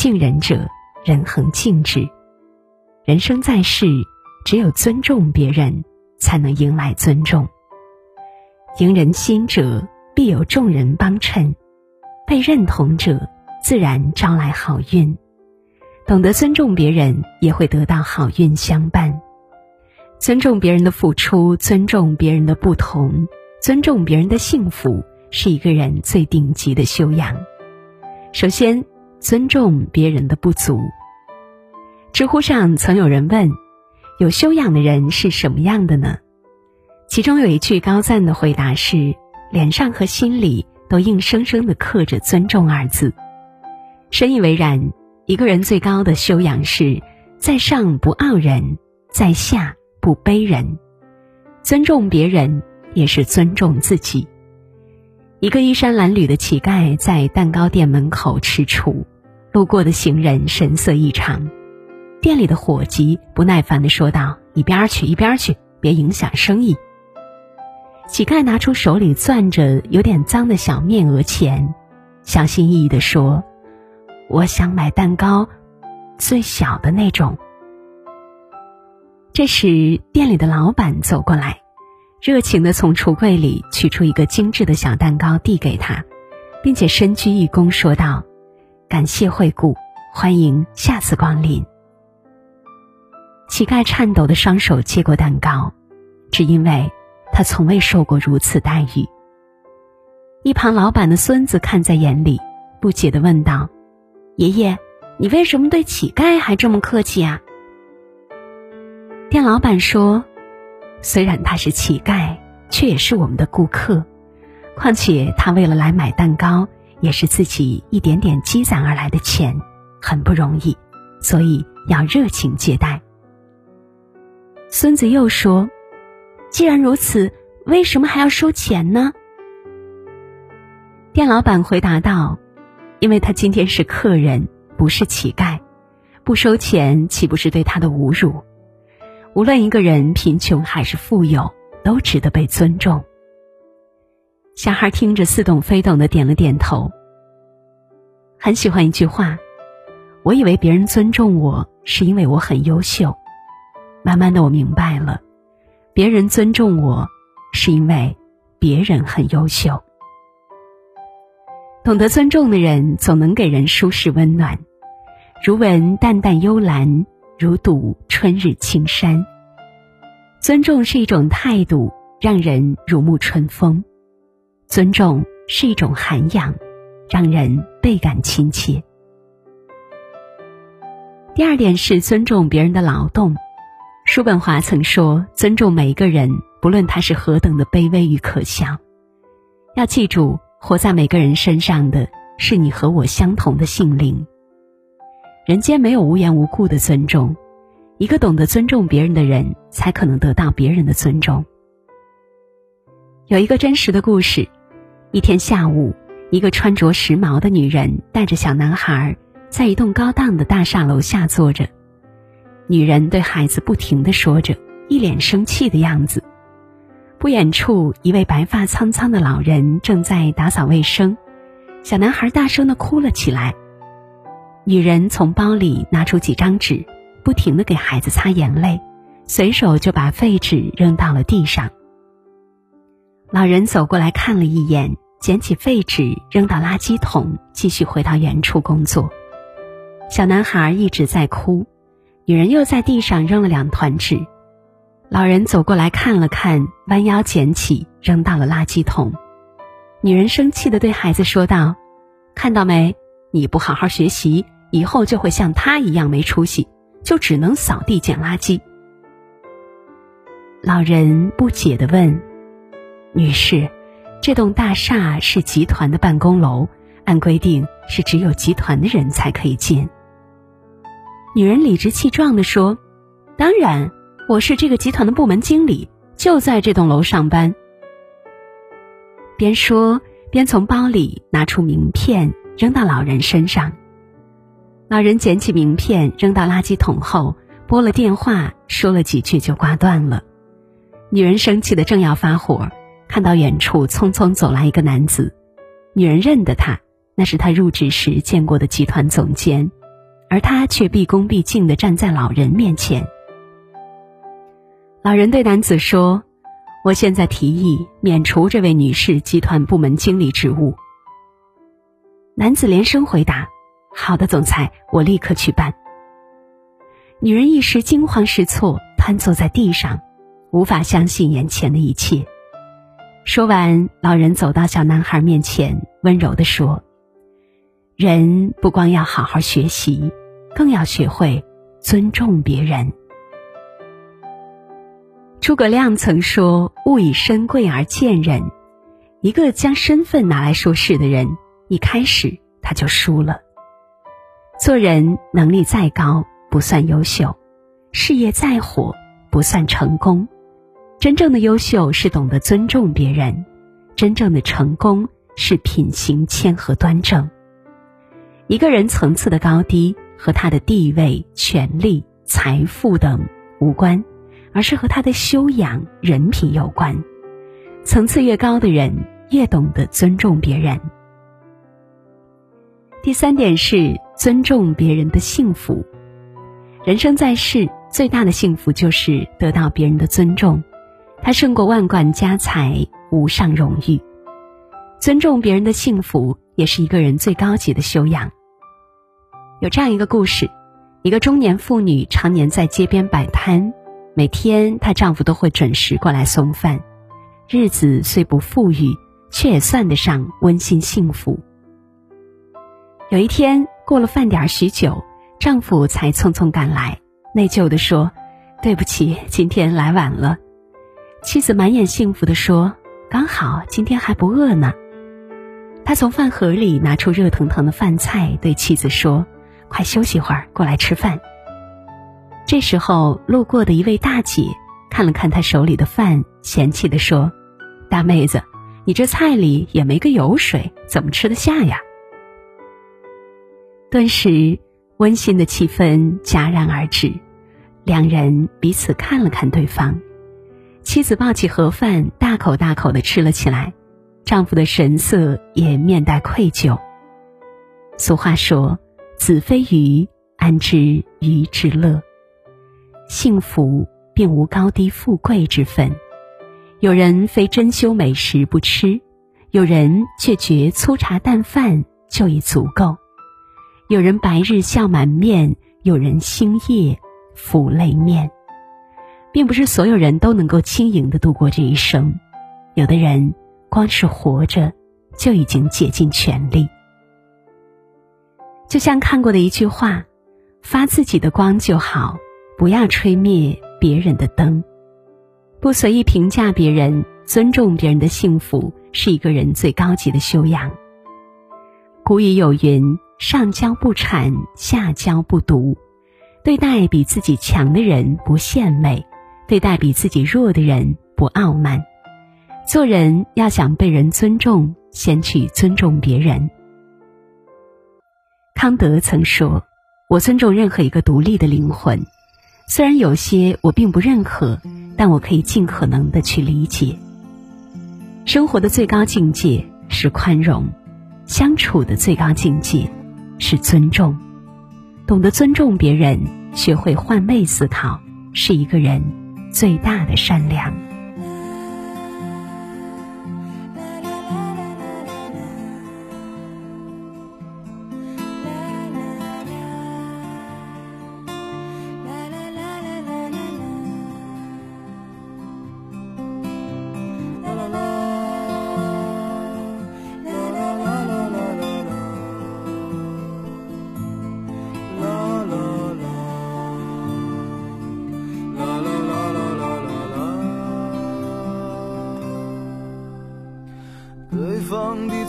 敬人者，人恒敬之。人生在世，只有尊重别人，才能迎来尊重。迎人心者，必有众人帮衬；被认同者，自然招来好运。懂得尊重别人，也会得到好运相伴。尊重别人的付出，尊重别人的不同，尊重别人的幸福。是一个人最顶级的修养。首先，尊重别人的不足。知乎上曾有人问：“有修养的人是什么样的呢？”其中有一句高赞的回答是：“脸上和心里都硬生生的刻着‘尊重’二字。”深以为然。一个人最高的修养是在上不傲人，在下不卑人。尊重别人，也是尊重自己。一个衣衫褴褛的乞丐在蛋糕店门口吃醋，路过的行人神色异常，店里的伙计不耐烦的说道：“一边去，一边去，别影响生意。”乞丐拿出手里攥着有点脏的小面额钱，小心翼翼的说：“我想买蛋糕，最小的那种。”这时，店里的老板走过来。热情的从橱柜里取出一个精致的小蛋糕，递给他，并且深鞠一躬，说道：“感谢惠顾，欢迎下次光临。”乞丐颤抖的双手接过蛋糕，只因为他从未受过如此待遇。一旁老板的孙子看在眼里，不解的问道：“爷爷，你为什么对乞丐还这么客气啊？”店老板说。虽然他是乞丐，却也是我们的顾客。况且他为了来买蛋糕，也是自己一点点积攒而来的钱，很不容易，所以要热情接待。孙子又说：“既然如此，为什么还要收钱呢？”店老板回答道：“因为他今天是客人，不是乞丐，不收钱岂不是对他的侮辱？”无论一个人贫穷还是富有，都值得被尊重。小孩听着似懂非懂的点了点头。很喜欢一句话：“我以为别人尊重我是因为我很优秀，慢慢的我明白了，别人尊重我是因为别人很优秀。懂得尊重的人，总能给人舒适温暖，如闻淡淡幽兰。”如睹春日青山。尊重是一种态度，让人如沐春风；尊重是一种涵养，让人倍感亲切。第二点是尊重别人的劳动。叔本华曾说：“尊重每一个人，不论他是何等的卑微与可笑。”要记住，活在每个人身上的是你和我相同的性灵。人间没有无缘无故的尊重，一个懂得尊重别人的人，才可能得到别人的尊重。有一个真实的故事：一天下午，一个穿着时髦的女人带着小男孩，在一栋高档的大厦楼下坐着。女人对孩子不停的说着，一脸生气的样子。不远处，一位白发苍苍的老人正在打扫卫生，小男孩大声的哭了起来。女人从包里拿出几张纸，不停的给孩子擦眼泪，随手就把废纸扔到了地上。老人走过来看了一眼，捡起废纸扔到垃圾桶，继续回到原处工作。小男孩一直在哭，女人又在地上扔了两团纸，老人走过来看了看，弯腰捡起扔到了垃圾桶。女人生气的对孩子说道：“看到没？你不好好学习。”以后就会像他一样没出息，就只能扫地捡垃圾。老人不解的问：“女士，这栋大厦是集团的办公楼，按规定是只有集团的人才可以进。女人理直气壮地说：“当然，我是这个集团的部门经理，就在这栋楼上班。”边说边从包里拿出名片扔到老人身上。老人捡起名片扔到垃圾桶后，拨了电话，说了几句就挂断了。女人生气的正要发火，看到远处匆匆走来一个男子，女人认得他，那是他入职时见过的集团总监。而他却毕恭毕敬的站在老人面前。老人对男子说：“我现在提议免除这位女士集团部门经理职务。”男子连声回答：“好的，总裁，我立刻去办。”女人一时惊慌失措，瘫坐在地上，无法相信眼前的一切。说完，老人走到小男孩面前，温柔的说：“人不光要好好学习。”更要学会尊重别人。诸葛亮曾说：“勿以身贵而贱人。”一个将身份拿来说事的人，一开始他就输了。做人能力再高不算优秀，事业再火不算成功。真正的优秀是懂得尊重别人，真正的成功是品行谦和端正。一个人层次的高低。和他的地位、权力、财富等无关，而是和他的修养、人品有关。层次越高的人，越懂得尊重别人。第三点是尊重别人的幸福。人生在世，最大的幸福就是得到别人的尊重，它胜过万贯家财、无上荣誉。尊重别人的幸福，也是一个人最高级的修养。有这样一个故事：一个中年妇女常年在街边摆摊，每天她丈夫都会准时过来送饭，日子虽不富裕，却也算得上温馨幸福。有一天过了饭点许久，丈夫才匆匆赶来，内疚地说：“对不起，今天来晚了。”妻子满眼幸福地说：“刚好今天还不饿呢。”他从饭盒里拿出热腾腾的饭菜，对妻子说。快休息会儿，过来吃饭。这时候，路过的一位大姐看了看他手里的饭，嫌弃的说：“大妹子，你这菜里也没个油水，怎么吃得下呀？”顿时，温馨的气氛戛然而止，两人彼此看了看对方。妻子抱起盒饭，大口大口的吃了起来，丈夫的神色也面带愧疚。俗话说。子非鱼，安知鱼之乐？幸福并无高低富贵之分。有人非珍馐美食不吃，有人却觉粗茶淡饭就已足够。有人白日笑满面，有人星夜抚泪面。并不是所有人都能够轻盈的度过这一生，有的人光是活着就已经竭尽全力。就像看过的一句话：“发自己的光就好，不要吹灭别人的灯。”不随意评价别人，尊重别人的幸福，是一个人最高级的修养。古语有云：“上交不谄，下交不毒。”对待比自己强的人不献媚，对待比自己弱的人不傲慢。做人要想被人尊重，先去尊重别人。康德曾说：“我尊重任何一个独立的灵魂，虽然有些我并不认可，但我可以尽可能的去理解。生活的最高境界是宽容，相处的最高境界是尊重。懂得尊重别人，学会换位思考，是一个人最大的善良。”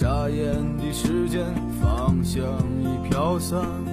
眨眼的时间，芳香已飘散。